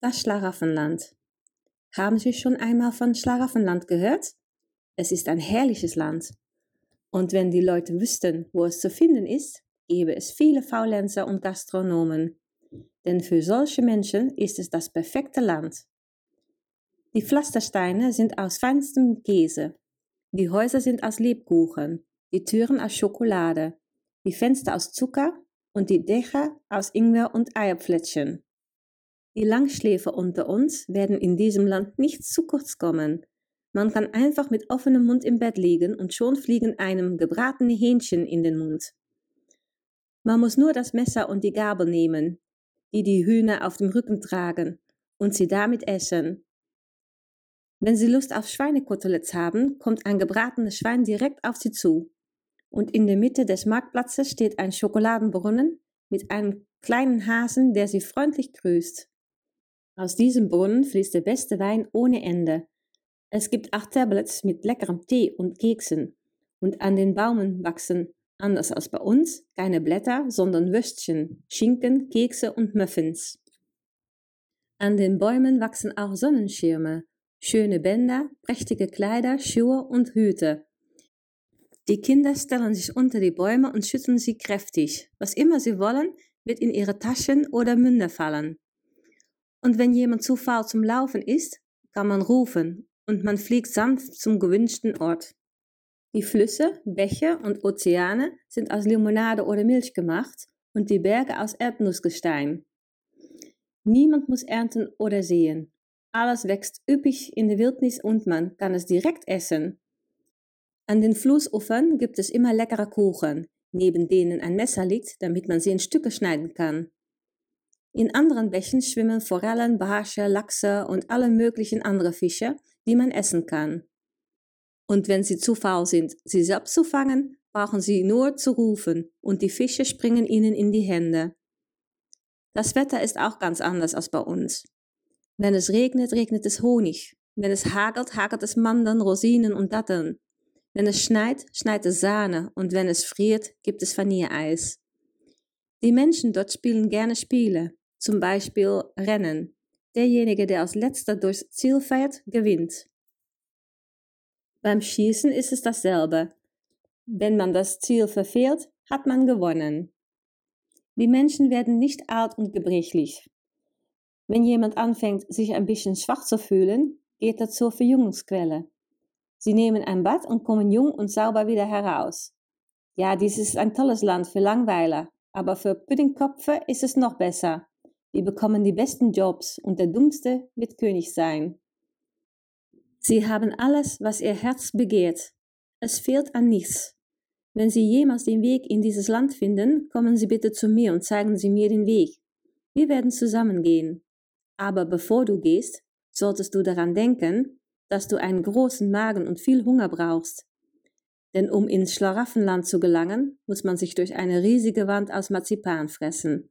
Das Schlaraffenland. Haben Sie schon einmal von Schlaraffenland gehört? Es ist ein herrliches Land. Und wenn die Leute wüssten, wo es zu finden ist, gäbe es viele Faulenzer und Gastronomen. Denn für solche Menschen ist es das perfekte Land. Die Pflastersteine sind aus feinstem Käse. Die Häuser sind aus Lebkuchen, die Türen aus Schokolade, die Fenster aus Zucker und die Dächer aus Ingwer und Eierplättchen. Die Langschläfer unter uns werden in diesem Land nicht zu kurz kommen. Man kann einfach mit offenem Mund im Bett liegen und schon fliegen einem gebratene Hähnchen in den Mund. Man muss nur das Messer und die Gabel nehmen, die die Hühner auf dem Rücken tragen, und sie damit essen. Wenn Sie Lust auf Schweinekoteletts haben, kommt ein gebratenes Schwein direkt auf Sie zu. Und in der Mitte des Marktplatzes steht ein Schokoladenbrunnen mit einem kleinen Hasen, der Sie freundlich grüßt. Aus diesem Brunnen fließt der beste Wein ohne Ende. Es gibt acht Tablets mit leckerem Tee und Keksen. Und an den Baumen wachsen, anders als bei uns, keine Blätter, sondern Würstchen, Schinken, Kekse und Muffins. An den Bäumen wachsen auch Sonnenschirme, schöne Bänder, prächtige Kleider, Schuhe und Hüte. Die Kinder stellen sich unter die Bäume und schütteln sie kräftig. Was immer sie wollen, wird in ihre Taschen oder Münder fallen. Und wenn jemand zu faul zum Laufen ist, kann man rufen und man fliegt sanft zum gewünschten Ort. Die Flüsse, Bäche und Ozeane sind aus Limonade oder Milch gemacht und die Berge aus Erdnussgestein. Niemand muss ernten oder sehen. Alles wächst üppig in der Wildnis und man kann es direkt essen. An den Flussufern gibt es immer leckere Kuchen, neben denen ein Messer liegt, damit man sie in Stücke schneiden kann. In anderen Bächen schwimmen Forellen, Barsche, Lachse und alle möglichen andere Fische, die man essen kann. Und wenn sie zu faul sind, sie selbst zu fangen, brauchen sie nur zu rufen und die Fische springen ihnen in die Hände. Das Wetter ist auch ganz anders als bei uns. Wenn es regnet, regnet es Honig. Wenn es hagelt, hagelt es Mandeln, Rosinen und Datteln. Wenn es schneit, schneit es Sahne und wenn es friert, gibt es Vanilleeis. Die Menschen dort spielen gerne Spiele. Zum Beispiel Rennen. Derjenige, der als letzter durchs Ziel fährt, gewinnt. Beim Schießen ist es dasselbe. Wenn man das Ziel verfehlt, hat man gewonnen. Die Menschen werden nicht alt und gebrechlich. Wenn jemand anfängt, sich ein bisschen schwach zu fühlen, geht er zur Verjüngungsquelle. Sie nehmen ein Bad und kommen jung und sauber wieder heraus. Ja, dies ist ein tolles Land für Langweiler, aber für Puddingköpfe ist es noch besser. Die bekommen die besten Jobs und der Dummste wird König sein. Sie haben alles, was ihr Herz begehrt. Es fehlt an nichts. Wenn Sie jemals den Weg in dieses Land finden, kommen Sie bitte zu mir und zeigen Sie mir den Weg. Wir werden zusammengehen. Aber bevor du gehst, solltest du daran denken, dass du einen großen Magen und viel Hunger brauchst. Denn um ins Schlaraffenland zu gelangen, muss man sich durch eine riesige Wand aus Marzipan fressen.